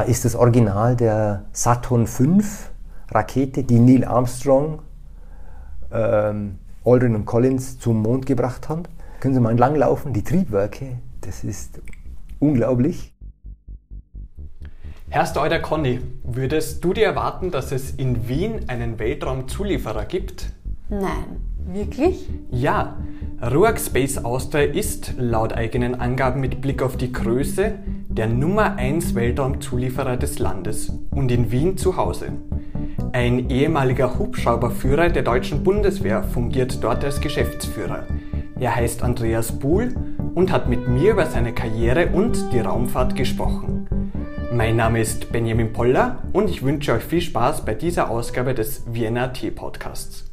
Da ist das Original der Saturn V Rakete, die Neil Armstrong, ähm, Aldrin und Collins zum Mond gebracht haben. Können Sie mal entlang laufen, die Triebwerke, das ist unglaublich. Herr Steuder Conny, würdest du dir erwarten, dass es in Wien einen Weltraumzulieferer gibt? Nein. Wirklich? Ja. RUAG Space Austria ist, laut eigenen Angaben mit Blick auf die Größe, der Nummer 1 Weltraumzulieferer des Landes und in Wien zu Hause. Ein ehemaliger Hubschrauberführer der deutschen Bundeswehr fungiert dort als Geschäftsführer. Er heißt Andreas Buhl und hat mit mir über seine Karriere und die Raumfahrt gesprochen. Mein Name ist Benjamin Poller und ich wünsche euch viel Spaß bei dieser Ausgabe des Vienna T Podcasts.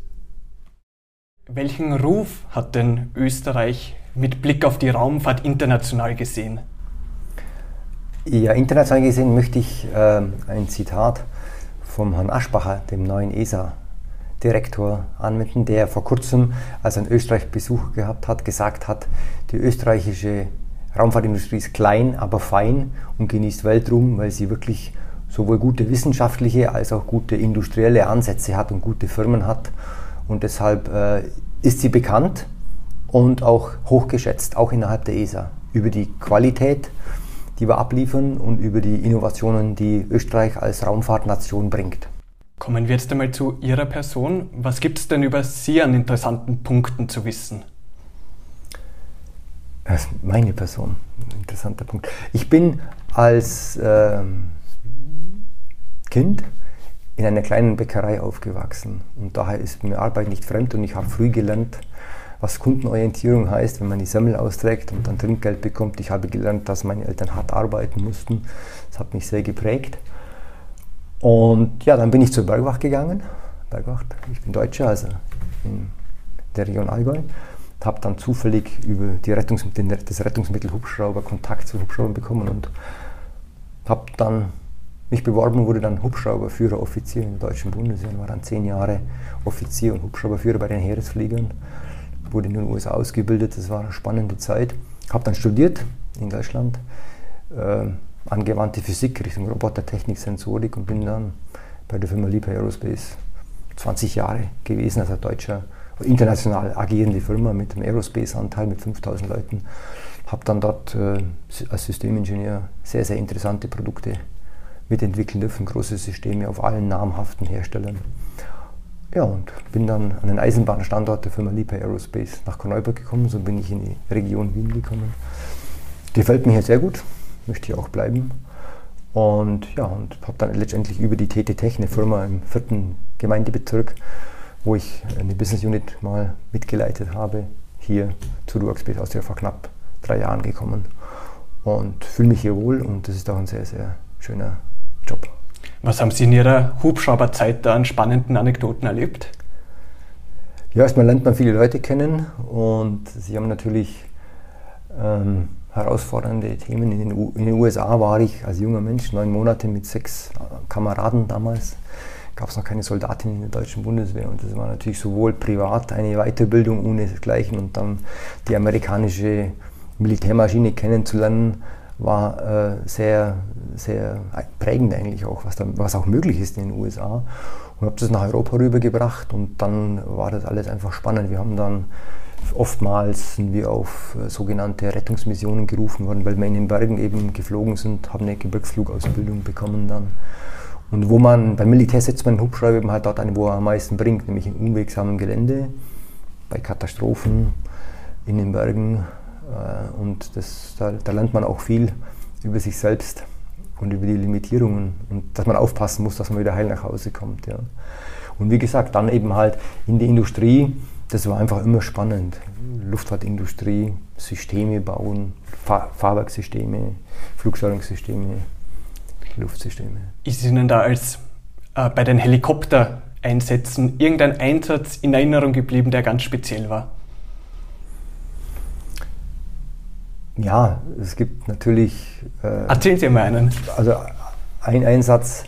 Welchen Ruf hat denn Österreich mit Blick auf die Raumfahrt international gesehen? Ja, international gesehen möchte ich äh, ein Zitat vom Herrn Aschbacher, dem neuen ESA-Direktor, anwenden, der vor kurzem, als er einen Österreich-Besuch gehabt hat, gesagt hat, die österreichische Raumfahrtindustrie ist klein, aber fein und genießt Weltruhm, weil sie wirklich sowohl gute wissenschaftliche als auch gute industrielle Ansätze hat und gute Firmen hat. Und deshalb äh, ist sie bekannt und auch hochgeschätzt, auch innerhalb der ESA, über die Qualität, die wir abliefern und über die Innovationen, die Österreich als Raumfahrtnation bringt. Kommen wir jetzt einmal zu Ihrer Person. Was gibt es denn über Sie an interessanten Punkten zu wissen? Meine Person, interessanter Punkt. Ich bin als ähm, Kind in einer kleinen Bäckerei aufgewachsen. Und daher ist mir Arbeit nicht fremd und ich habe früh gelernt, was Kundenorientierung heißt, wenn man die Semmel austrägt und dann Trinkgeld bekommt. Ich habe gelernt, dass meine Eltern hart arbeiten mussten. Das hat mich sehr geprägt. Und ja, dann bin ich zur Bergwacht gegangen. Bergwacht, ich bin Deutscher, also in der Region Allgäu. Habe dann zufällig über die Rettungs das Rettungsmittel Hubschrauber Kontakt zu Hubschraubern bekommen und habe dann mich beworben wurde dann Hubschrauberführer-Offizier in der deutschen Bundeswehr. War dann zehn Jahre Offizier und Hubschrauberführer bei den Heeresfliegern. Wurde in den USA ausgebildet, das war eine spannende Zeit. Habe dann studiert in Deutschland, äh, angewandte Physik Richtung Robotertechnik, Sensorik und bin dann bei der Firma Liebherr Aerospace 20 Jahre gewesen, als deutscher, international agierende Firma mit einem Aerospace-Anteil mit 5000 Leuten. Habe dann dort äh, als Systemingenieur sehr, sehr interessante Produkte mitentwickeln dürfen, große Systeme auf allen namhaften Herstellern. Ja, und bin dann an den Eisenbahnstandort der Firma Liebherr Aerospace nach Korneuburg gekommen, so bin ich in die Region Wien gekommen. Gefällt mir hier sehr gut, möchte hier auch bleiben. Und ja, und habe dann letztendlich über die TT Tech, eine Firma im vierten Gemeindebezirk, wo ich eine Business Unit mal mitgeleitet habe, hier zu Ruakspace aus der vor knapp drei Jahren gekommen. Und fühle mich hier wohl und das ist auch ein sehr, sehr schöner Job. Was haben Sie in Ihrer Hubschrauberzeit da an spannenden Anekdoten erlebt? Ja, erstmal lernt man viele Leute kennen und sie haben natürlich ähm, herausfordernde Themen. In den, in den USA war ich als junger Mensch neun Monate mit sechs äh, Kameraden damals. Gab es noch keine Soldatin in der deutschen Bundeswehr und das war natürlich sowohl privat eine Weiterbildung ohne desgleichen und dann die amerikanische Militärmaschine kennenzulernen, war äh, sehr, sehr prägend eigentlich auch, was, da, was auch möglich ist in den USA. Und habe das nach Europa rübergebracht und dann war das alles einfach spannend. Wir haben dann oftmals sind wir auf äh, sogenannte Rettungsmissionen gerufen worden, weil wir in den Bergen eben geflogen sind, haben eine Gebirgsflugausbildung bekommen dann. Und wo man, beim Militär setzt man den Hubschrauber eben halt dort ein, wo er am meisten bringt, nämlich in unwegsamem Gelände, bei Katastrophen in den Bergen, und das, da, da lernt man auch viel über sich selbst und über die Limitierungen und dass man aufpassen muss, dass man wieder heil nach Hause kommt. Ja. Und wie gesagt, dann eben halt in die Industrie, das war einfach immer spannend. Luftfahrtindustrie, Systeme bauen, Fahr Fahrwerkssysteme, Flugsteuerungssysteme, Luftsysteme. Ist Ihnen da als äh, bei den Helikoptereinsätzen irgendein Einsatz in Erinnerung geblieben, der ganz speziell war? Ja, es gibt natürlich. Äh, Erzählen Sie mal einen. Also ein Einsatz,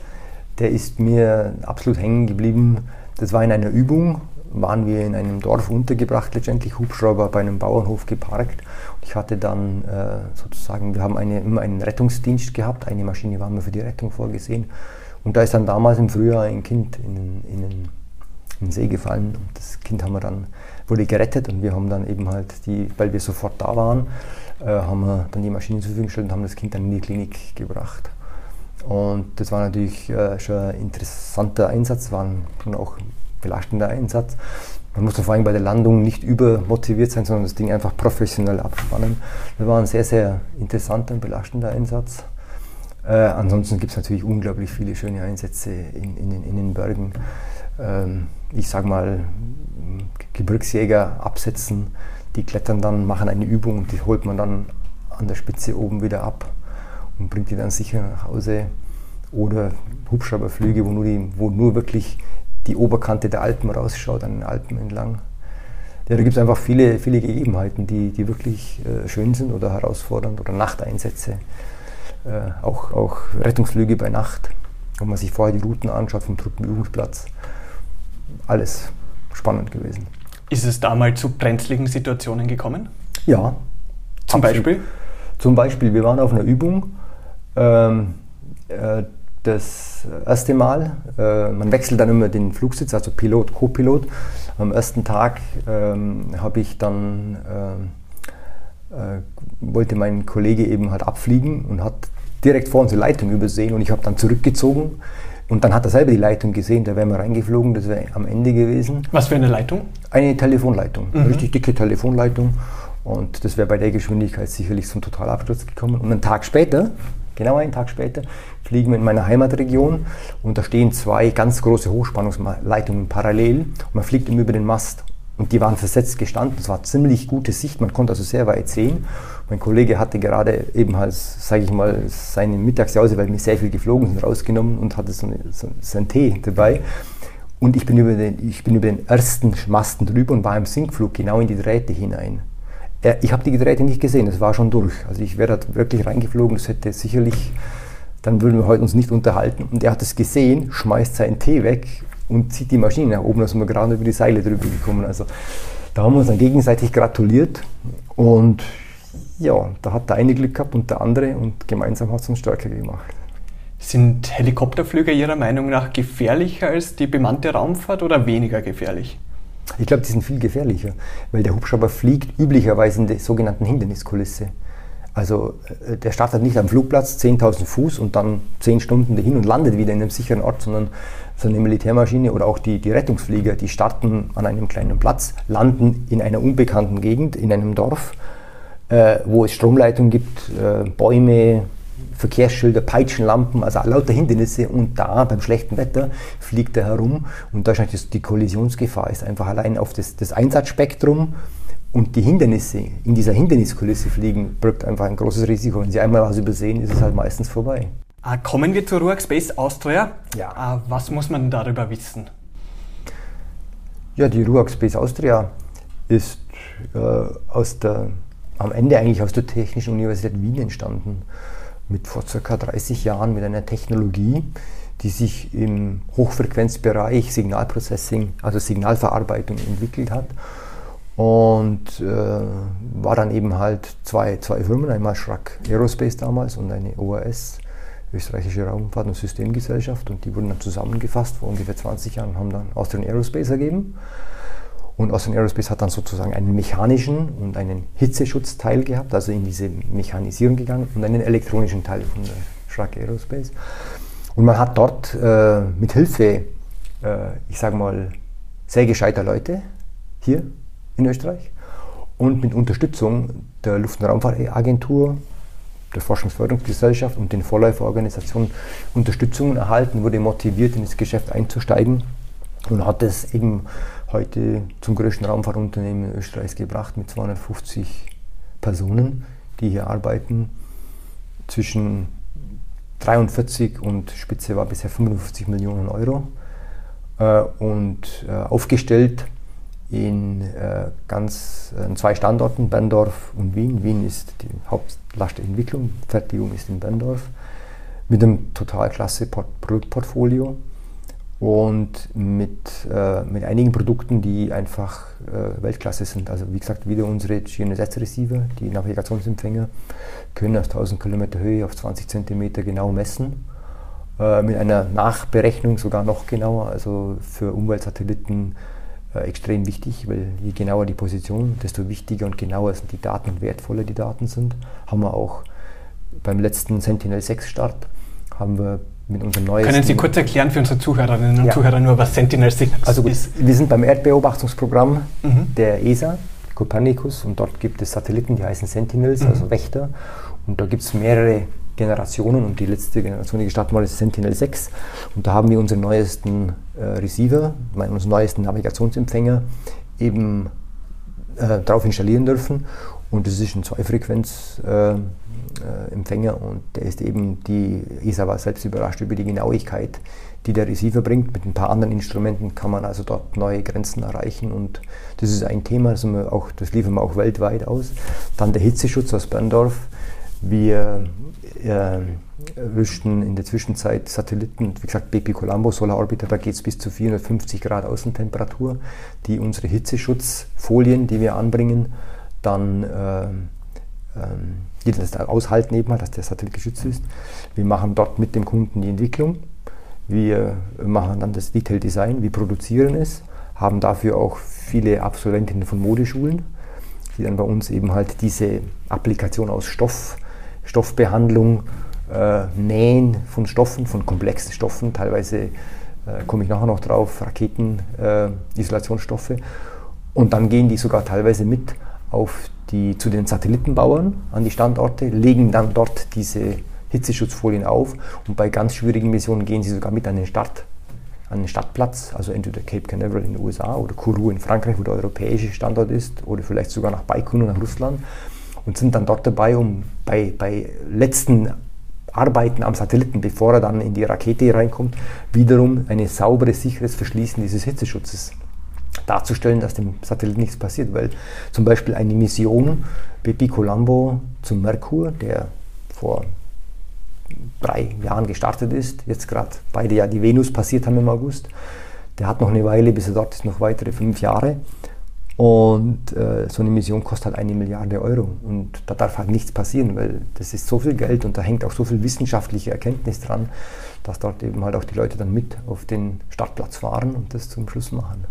der ist mir absolut hängen geblieben. Das war in einer Übung waren wir in einem Dorf untergebracht, letztendlich Hubschrauber bei einem Bauernhof geparkt. Ich hatte dann äh, sozusagen, wir haben eine, immer einen Rettungsdienst gehabt, eine Maschine war immer für die Rettung vorgesehen. Und da ist dann damals im Frühjahr ein Kind in, in, in, in den See gefallen und das Kind haben wir dann, wurde gerettet und wir haben dann eben halt die, weil wir sofort da waren, äh, haben wir dann die Maschine zur Verfügung gestellt und haben das Kind dann in die Klinik gebracht. Und das war natürlich äh, schon ein interessanter Einsatz, war schon auch ein belastender Einsatz. Man musste vor allem bei der Landung nicht übermotiviert sein, sondern das Ding einfach professionell abspannen. Das war ein sehr, sehr interessanter und belastender Einsatz. Äh, ansonsten gibt es natürlich unglaublich viele schöne Einsätze in, in, in den Bergen. Ähm, ich sage mal, Gebirgsjäger absetzen, die klettern dann, machen eine Übung und die holt man dann an der Spitze oben wieder ab und bringt die dann sicher nach Hause. Oder Hubschrauberflüge, wo nur, die, wo nur wirklich die Oberkante der Alpen rausschaut, an den Alpen entlang. Ja, da gibt es einfach viele, viele Gegebenheiten, die, die wirklich äh, schön sind oder herausfordernd oder Nachteinsätze, äh, auch, auch Rettungsflüge bei Nacht, wo man sich vorher die Routen anschaut vom Truppenübungsplatz. Alles spannend gewesen. Ist es damals zu brenzligen Situationen gekommen? Ja. Zum absolut. Beispiel? Zum Beispiel, wir waren auf einer Übung. Ähm, äh, das erste Mal, äh, man wechselt dann immer den Flugsitz, also Pilot, Co-Pilot. Am ersten Tag ähm, habe ich dann, äh, äh, wollte mein Kollege eben halt abfliegen und hat direkt vor uns die Leitung übersehen und ich habe dann zurückgezogen und dann hat er selber die Leitung gesehen, da wären wir reingeflogen, das wäre am Ende gewesen. Was für eine Leitung? Eine Telefonleitung, mhm. eine richtig dicke Telefonleitung. Und das wäre bei der Geschwindigkeit sicherlich zum Totalabsturz gekommen. Und einen Tag später, genau einen Tag später, fliegen wir in meiner Heimatregion und da stehen zwei ganz große Hochspannungsleitungen parallel und man fliegt immer über den Mast. Und die waren versetzt gestanden, es war ziemlich gute Sicht, man konnte also sehr weit sehen. Mein Kollege hatte gerade eben halt, sage ich mal, seine Mittagspause, weil wir sehr viel geflogen sind, rausgenommen und hatte so, eine, so seinen Tee dabei. Und ich bin, über den, ich bin über den ersten Masten drüber und war im Sinkflug genau in die Drähte hinein. Ich habe die Drähte nicht gesehen, es war schon durch. Also ich wäre da wirklich reingeflogen, das hätte sicherlich, dann würden wir heute uns nicht unterhalten. Und er hat es gesehen, schmeißt seinen Tee weg und zieht die Maschine nach oben, da sind wir gerade über die Seile drüber gekommen. Also da haben wir uns dann gegenseitig gratuliert und ja, da hat der eine Glück gehabt und der andere und gemeinsam hat es uns stärker gemacht. Sind Helikopterflüge Ihrer Meinung nach gefährlicher als die bemannte Raumfahrt oder weniger gefährlich? Ich glaube, die sind viel gefährlicher, weil der Hubschrauber fliegt üblicherweise in der sogenannten Hinderniskulisse. Also äh, der startet nicht am Flugplatz 10.000 Fuß und dann 10 Stunden dahin und landet wieder in einem sicheren Ort, sondern so eine Militärmaschine oder auch die, die Rettungsflieger, die starten an einem kleinen Platz, landen in einer unbekannten Gegend, in einem Dorf äh, wo es Stromleitungen gibt, äh, Bäume, Verkehrsschilder, Peitschenlampen, also lauter Hindernisse und da beim schlechten Wetter fliegt er herum und da ist die Kollisionsgefahr ist einfach allein auf das, das Einsatzspektrum und die Hindernisse in dieser Hinderniskulisse fliegen, birgt einfach ein großes Risiko. Wenn Sie einmal was übersehen, ist es halt meistens vorbei. Ah, kommen wir zur Ruach Space Austria. Ja. Ah, was muss man darüber wissen? Ja, die Ruach Space Austria ist äh, aus der am Ende eigentlich aus der Technischen Universität Wien entstanden, mit vor ca. 30 Jahren mit einer Technologie, die sich im Hochfrequenzbereich Signalprocessing, also Signalverarbeitung entwickelt hat. Und äh, war dann eben halt zwei, zwei Firmen, einmal Schrack Aerospace damals und eine OAS, österreichische Raumfahrt- und Systemgesellschaft. Und die wurden dann zusammengefasst vor ungefähr 20 Jahren und haben dann Austrian Aerospace ergeben. Und Austrian Aerospace hat dann sozusagen einen mechanischen und einen Hitzeschutzteil gehabt, also in diese Mechanisierung gegangen und einen elektronischen Teil von der Schrack Aerospace. Und man hat dort äh, mit Hilfe, äh, ich sage mal, sehr gescheiter Leute hier in Österreich und mit Unterstützung der Luft- und Raumfahrtagentur, der Forschungsförderungsgesellschaft und den Vorläuferorganisationen Unterstützung erhalten, wurde motiviert, in das Geschäft einzusteigen und hat es eben heute zum größten Raumfahrtunternehmen Österreichs gebracht mit 250 Personen, die hier arbeiten. Zwischen 43 und Spitze war bisher 55 Millionen Euro äh, und äh, aufgestellt in äh, ganz in zwei Standorten, Berndorf und Wien. Wien ist die Hauptlast der Entwicklung, Fertigung ist in Berndorf mit einem total klasse Produktportfolio und mit, äh, mit einigen Produkten, die einfach äh, Weltklasse sind. Also wie gesagt, wieder unsere GNSS-Receiver, die Navigationsempfänger, können aus 1000 Kilometer Höhe auf 20 Zentimeter genau messen. Äh, mit einer Nachberechnung sogar noch genauer, also für Umweltsatelliten äh, extrem wichtig, weil je genauer die Position, desto wichtiger und genauer sind die Daten und wertvoller die Daten sind. Haben wir auch beim letzten Sentinel-6-Start haben wir mit unserem neuesten... Können Sie kurz erklären für unsere Zuhörerinnen und Ja. Zuhörer nur, was Sentinel-6 Also gut, ist? wir sind beim Erdbeobachtungsprogramm Mhm. der ESA, Copernicus, und dort gibt es Satelliten, die heißen Sentinels, also Wächter. Und da gibt es mehrere Generationen und die letzte Generation, die gestartet wurde, ist Sentinel 6. Und da haben wir unseren neuesten äh, Receiver, meinen, unseren neuesten Navigationsempfänger eben äh, drauf installieren dürfen. Und das ist ein Zweifrequenz-Empfänger äh, Empfänger und der ist eben, die ESA war selbst überrascht über die Genauigkeit, die der Receiver bringt. Mit ein paar anderen Instrumenten kann man also dort neue Grenzen erreichen und das ist ein Thema, das, auch, das liefern wir auch weltweit aus. Dann der Hitzeschutz aus Berndorf. Wir äh, rüsten in der Zwischenzeit Satelliten, wie gesagt BP Colombo Solar Orbiter, da geht es bis zu 450 Grad Außentemperatur, die unsere Hitzeschutzfolien, die wir anbringen, dann äh, ähm, die das da aushalten eben halt, dass der Satellit geschützt ist. Wir machen dort mit dem Kunden die Entwicklung. Wir machen dann das Detail Design, wir produzieren es, haben dafür auch viele Absolventinnen von Modeschulen, die dann bei uns eben halt diese Applikation aus Stoff, Stoffbehandlung, äh, Nähen von Stoffen, von komplexen Stoffen, teilweise äh, komme ich nachher noch drauf, Raketen, äh, Isolationsstoffe. Und dann gehen die sogar teilweise mit auf die, zu den Satellitenbauern an die Standorte, legen dann dort diese Hitzeschutzfolien auf. Und bei ganz schwierigen Missionen gehen sie sogar mit an den Start, an den Startplatz, also entweder Cape Canaveral in den USA oder Kourou in Frankreich, wo der europäische Standort ist, oder vielleicht sogar nach Baikonur, nach Russland und sind dann dort dabei, um bei, bei letzten Arbeiten am Satelliten, bevor er dann in die Rakete reinkommt, wiederum ein sauberes, sicheres Verschließen dieses Hitzeschutzes darzustellen, dass dem Satelliten nichts passiert, weil zum Beispiel eine Mission BP Colombo zum Merkur, der vor drei Jahren gestartet ist, jetzt gerade beide ja die Venus passiert haben im August, der hat noch eine Weile, bis er dort ist, noch weitere fünf Jahre. Und äh, so eine Mission kostet halt eine Milliarde Euro. Und da darf halt nichts passieren, weil das ist so viel Geld und da hängt auch so viel wissenschaftliche Erkenntnis dran, dass dort eben halt auch die Leute dann mit auf den Startplatz fahren und das zum Schluss machen.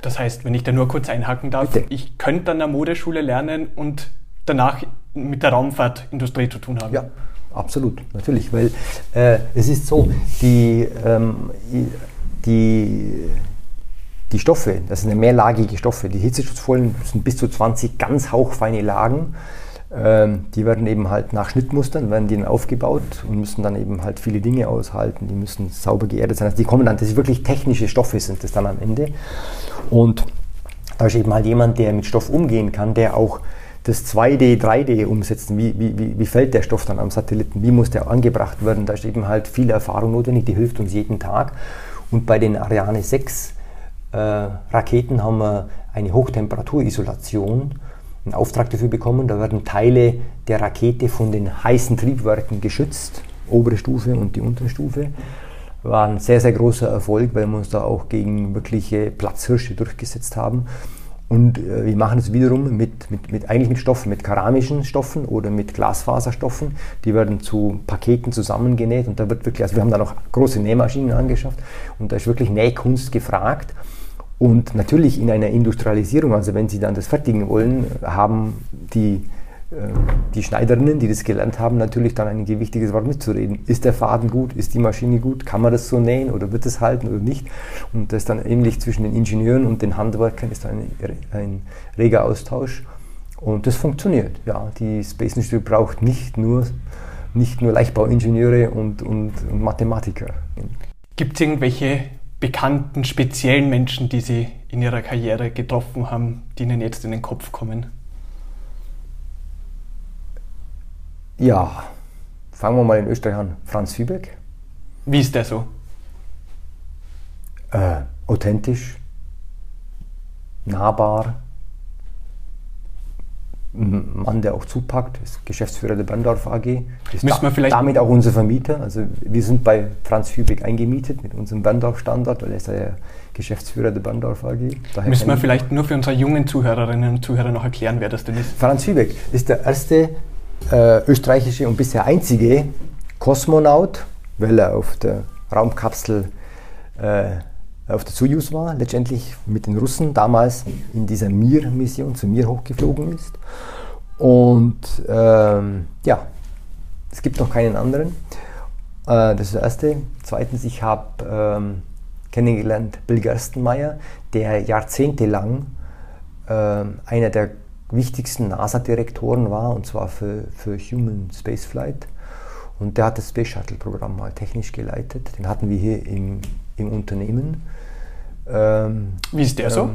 Das heißt, wenn ich da nur kurz einhaken darf, Bitte. ich könnte an der Modeschule lernen und danach mit der Raumfahrtindustrie zu tun haben. Ja, absolut, natürlich, weil äh, es ist so, die, ähm, die, die Stoffe, das sind mehrlagige Stoffe, die Hitzeschutzfolien sind bis zu 20 ganz hauchfeine Lagen. Ähm, die werden eben halt nach Schnittmustern, werden die dann aufgebaut und müssen dann eben halt viele Dinge aushalten. Die müssen sauber geerdet sein. Also die kommen dann, das ist wirklich technische Stoffe sind das dann am Ende. Und da ist eben halt jemand, der mit Stoff umgehen kann, der auch das 2D, 3D umsetzt. Wie, wie, wie- fällt der Stoff dann am Satelliten? Wie muss der angebracht werden? Da ist eben halt viel Erfahrung notwendig, die hilft uns jeden Tag. Und bei den Ariane 6 äh, Raketen haben wir eine Hochtemperatur-Isolation, einen Auftrag dafür bekommen. Da werden Teile der Rakete von den heißen Triebwerken geschützt, obere Stufe und die untere Stufe. War ein sehr, sehr großer Erfolg, weil wir uns da auch gegen wirkliche Platzhirsche durchgesetzt haben. Und äh, wir machen es wiederum mit, mit, mit, eigentlich mit Stoffen, mit keramischen Stoffen oder mit Glasfaserstoffen. Die werden zu Paketen zusammengenäht und da wird wirklich, also wir haben da noch große Nähmaschinen angeschafft und da ist wirklich Nähkunst gefragt. Und natürlich in einer Industrialisierung, also wenn Sie dann das fertigen wollen, haben die, äh, die Schneiderinnen, die das gelernt haben, natürlich dann ein gewichtiges Wort mitzureden. Ist der Faden gut? Ist die Maschine gut? Kann man das so nähen oder wird es halten oder nicht? Und das dann ähnlich zwischen den Ingenieuren und den Handwerkern ist ein, ein reger Austausch. Und das funktioniert. Ja, die Space Industry braucht nicht nur, nicht nur Leichtbauingenieure und, und, und Mathematiker. Gibt es irgendwelche bekannten, speziellen Menschen, die Sie in Ihrer Karriere getroffen haben, die Ihnen jetzt in den Kopf kommen? Ja, fangen wir mal in Österreich an. Franz Fübeck, Wie ist der so? äh, authentisch, nahbar, Mann, der auch zupackt, ist Geschäftsführer der Bandorf AG. Ist vielleicht- damit auch unser Vermieter. Also wir sind bei Franz Hübeck eingemietet mit unserem Bandorf-Standort, weil er ist ja der Geschäftsführer der Bandorf AG. Daher Müssen wir vielleicht nur für unsere jungen Zuhörerinnen und Zuhörer noch erklären, wer das denn ist. Franz Hübeck ist der erste äh, österreichische und bisher einzige Kosmonaut, weil er auf der Raumkapsel äh, auf der Soyuz war, letztendlich mit den Russen damals in dieser Mir-Mission zu Mir hochgeflogen ist. Und ähm, ja, es gibt noch keinen anderen. Äh, das ist das Erste. Zweitens, ich habe ähm, kennengelernt Bill Gerstenmeier, der jahrzehntelang ähm, einer der wichtigsten NASA-Direktoren war, und zwar für, für Human Spaceflight. Und der hat das Space Shuttle-Programm mal technisch geleitet. Den hatten wir hier im, im Unternehmen. Ähm, Wie ist der so? ähm,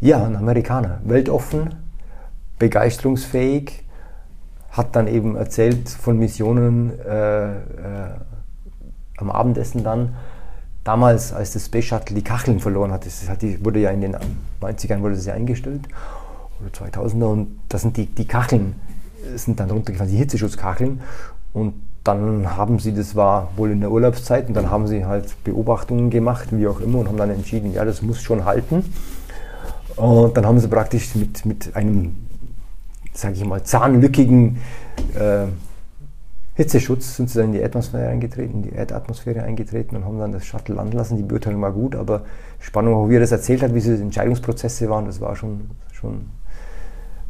ja, ein Amerikaner, weltoffen, begeisterungsfähig, hat dann eben erzählt von Missionen äh, äh, am Abendessen dann. Damals, als das Space Shuttle die Kacheln verloren hat, das hat die, wurde ja in den 90ern wurde das ja eingestellt, oder 2000er, und da sind die, die Kacheln sind dann runtergefallen, die Hitzeschutzkacheln. Und dann haben sie, das war wohl in der Urlaubszeit, und dann haben sie halt Beobachtungen gemacht, wie auch immer, und haben dann entschieden, ja, das muss schon halten. Und dann haben sie praktisch mit, mit einem, sage ich mal, zahnlückigen äh, Hitzeschutz sind sie dann in die Atmosphäre eingetreten, in die Erdatmosphäre eingetreten und haben dann das Shuttle landen lassen. Die Beurteilung war gut, aber Spannung, wie er das erzählt hat, wie diese Entscheidungsprozesse waren, das war schon, schon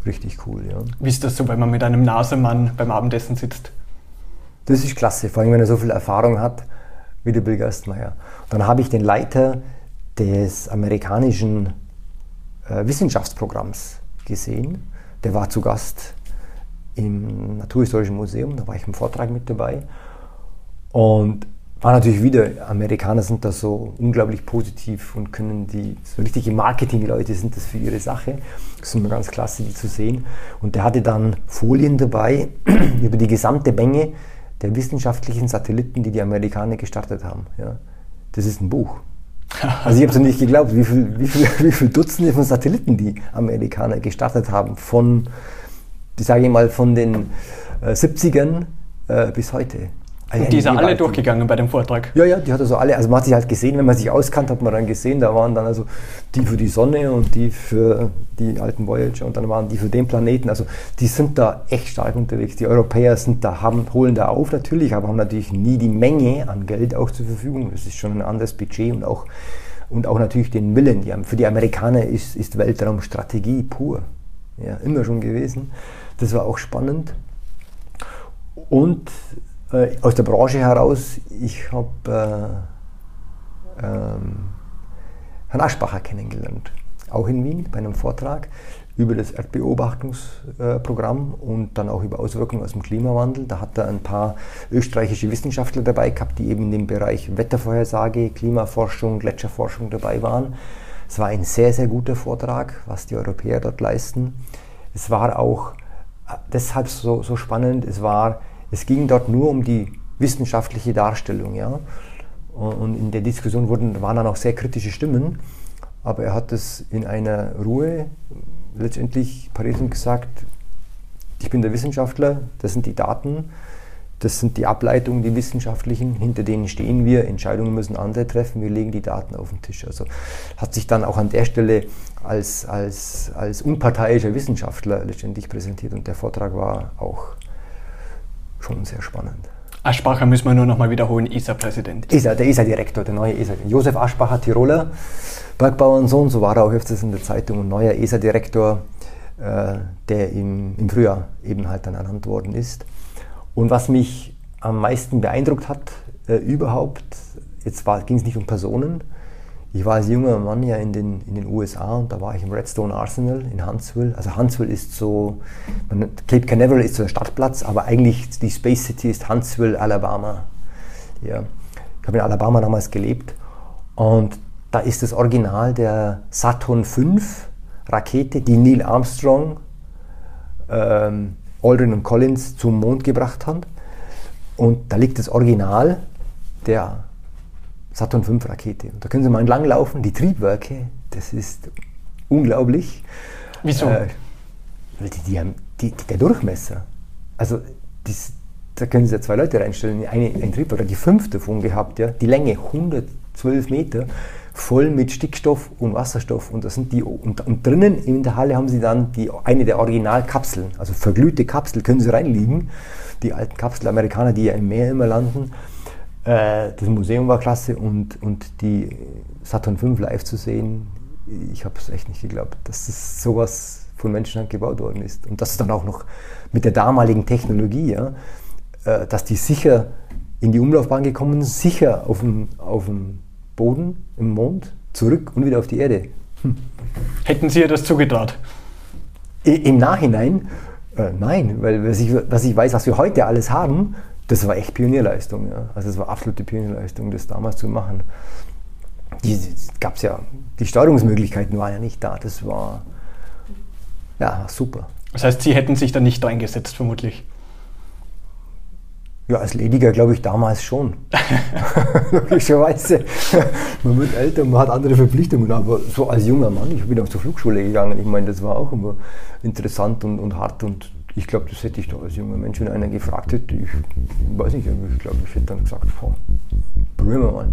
richtig cool. Ja. Wie ist das so, wenn man mit einem Nasemann beim Abendessen sitzt? Das ist klasse, vor allem wenn er so viel Erfahrung hat wie der Bill Gerstmeier. Dann habe ich den Leiter des amerikanischen äh, Wissenschaftsprogramms gesehen. Der war zu Gast im Naturhistorischen Museum, da war ich im Vortrag mit dabei. Und war natürlich wieder, Amerikaner sind da so unglaublich positiv und können die, so richtige Marketingleute sind das für ihre Sache. Das ist immer ganz klasse, die zu sehen. Und der hatte dann Folien dabei über die gesamte Menge der wissenschaftlichen Satelliten, die die Amerikaner gestartet haben. Ja. Das ist ein Buch. Also ich habe es nicht geglaubt, wie viel, wie, viel, wie viel Dutzende von Satelliten die Amerikaner gestartet haben. Von, ich sage mal, von den äh, 70ern äh, bis heute. Also Und die ist er alle durchgegangen bei dem Vortrag. ja, ja, die hat also alle, also man hat sich halt gesehen, wenn man sich auskannt, hat man dann gesehen, da waren dann also die für die Sonne und die für die alten Voyager und dann waren die für den Planeten. Also die sind da echt stark unterwegs. Die Europäer sind da, haben, holen da auf natürlich, aber haben natürlich nie die Menge an Geld auch zur Verfügung. Das ist schon ein anderes Budget und auch, und auch natürlich den Willen. Die haben, für die Amerikaner ist, ist Weltraumstrategie pur. Ja, immer schon gewesen. Das war auch spannend. Und äh, aus der Branche heraus, ich habe äh, ähm, Herrn Aschbacher kennengelernt, auch in Wien bei einem Vortrag über das Erdbeobachtungsprogramm und dann auch über Auswirkungen aus dem Klimawandel. Da hat er ein paar österreichische Wissenschaftler dabei gehabt, die eben in dem Bereich Wettervorhersage, Klimaforschung, Gletscherforschung dabei waren. Es war ein sehr, sehr guter Vortrag, was die Europäer dort leisten. Es war auch äh, deshalb so, so spannend, es, war, es ging dort nur um die wissenschaftliche Darstellung. Ja? Und in der Diskussion wurden, waren dann auch sehr kritische Stimmen, aber er hat es in einer Ruhe letztendlich Paris und gesagt, ich bin der Wissenschaftler, das sind die Daten, das sind die Ableitungen, die wissenschaftlichen, hinter denen stehen wir, Entscheidungen müssen andere treffen, wir legen die Daten auf den Tisch. Also hat sich dann auch an der Stelle als, als, als unparteiischer Wissenschaftler letztendlich präsentiert und der Vortrag war auch schon sehr spannend. Aschbacher müssen wir nur noch mal wiederholen, ESA-Präsident. ESA, der ESA-Direktor, der neue ESA. Josef Aschbacher, Tiroler, Bergbauernsohn, so war er auch öfters in der Zeitung, ein neuer ESA-Direktor, äh, der im, im Frühjahr eben halt dann ernannt worden ist. Und was mich am meisten beeindruckt hat äh, überhaupt, jetzt ging es nicht um Personen, ich war als junger Mann ja in den, in den USA und da war ich im Redstone Arsenal in Huntsville. Also Huntsville ist so, man, Cape Canaveral ist so der Stadtplatz, aber eigentlich die Space City ist Huntsville, Alabama. Ja. Ich habe in Alabama damals gelebt und da ist das Original der Saturn V Rakete, die Neil Armstrong, ähm, Aldrin und Collins zum Mond gebracht haben. Und da liegt das Original der Saturn V Rakete. Und da können Sie mal entlang laufen, die Triebwerke, das ist unglaublich. Wieso? Äh, die, die die, der Durchmesser, also das, da können Sie ja zwei Leute reinstellen, eine, ein Triebwerk, die fünf davon gehabt, ja, die Länge 112 Meter, voll mit Stickstoff und Wasserstoff und das sind die und, und drinnen in der Halle haben sie dann die, eine der Originalkapseln, also verglühte Kapsel können sie reinliegen, die alten Kapselamerikaner, die ja im Meer immer landen. Äh, das Museum war klasse und, und die Saturn V live zu sehen, ich habe es echt nicht geglaubt, dass das sowas von Menschenhand gebaut worden ist und das ist dann auch noch mit der damaligen Technologie, ja, äh, dass die sicher in die Umlaufbahn gekommen, sicher auf dem, auf dem Boden, im Mond, zurück und wieder auf die Erde. Hm. Hätten Sie ihr das zugetraut? Im Nachhinein, äh, nein, weil was ich, was ich weiß, was wir heute alles haben, das war echt Pionierleistung. Ja. Also es war absolute Pionierleistung, das damals zu machen. Die, gab es ja, die Steuerungsmöglichkeiten waren ja nicht da. Das war ja super. Das heißt, Sie hätten sich da nicht reingesetzt, vermutlich. Ja, als Lediger glaube ich damals schon. Logischerweise. man wird älter, man hat andere Verpflichtungen, aber so als junger Mann, ich bin auch zur Flugschule gegangen, ich meine, das war auch immer interessant und, und hart und ich glaube, das hätte ich doch als junger Mensch, wenn einer gefragt hätte, ich weiß nicht, ich glaube, ich hätte dann gesagt, oh, probieren wir mal.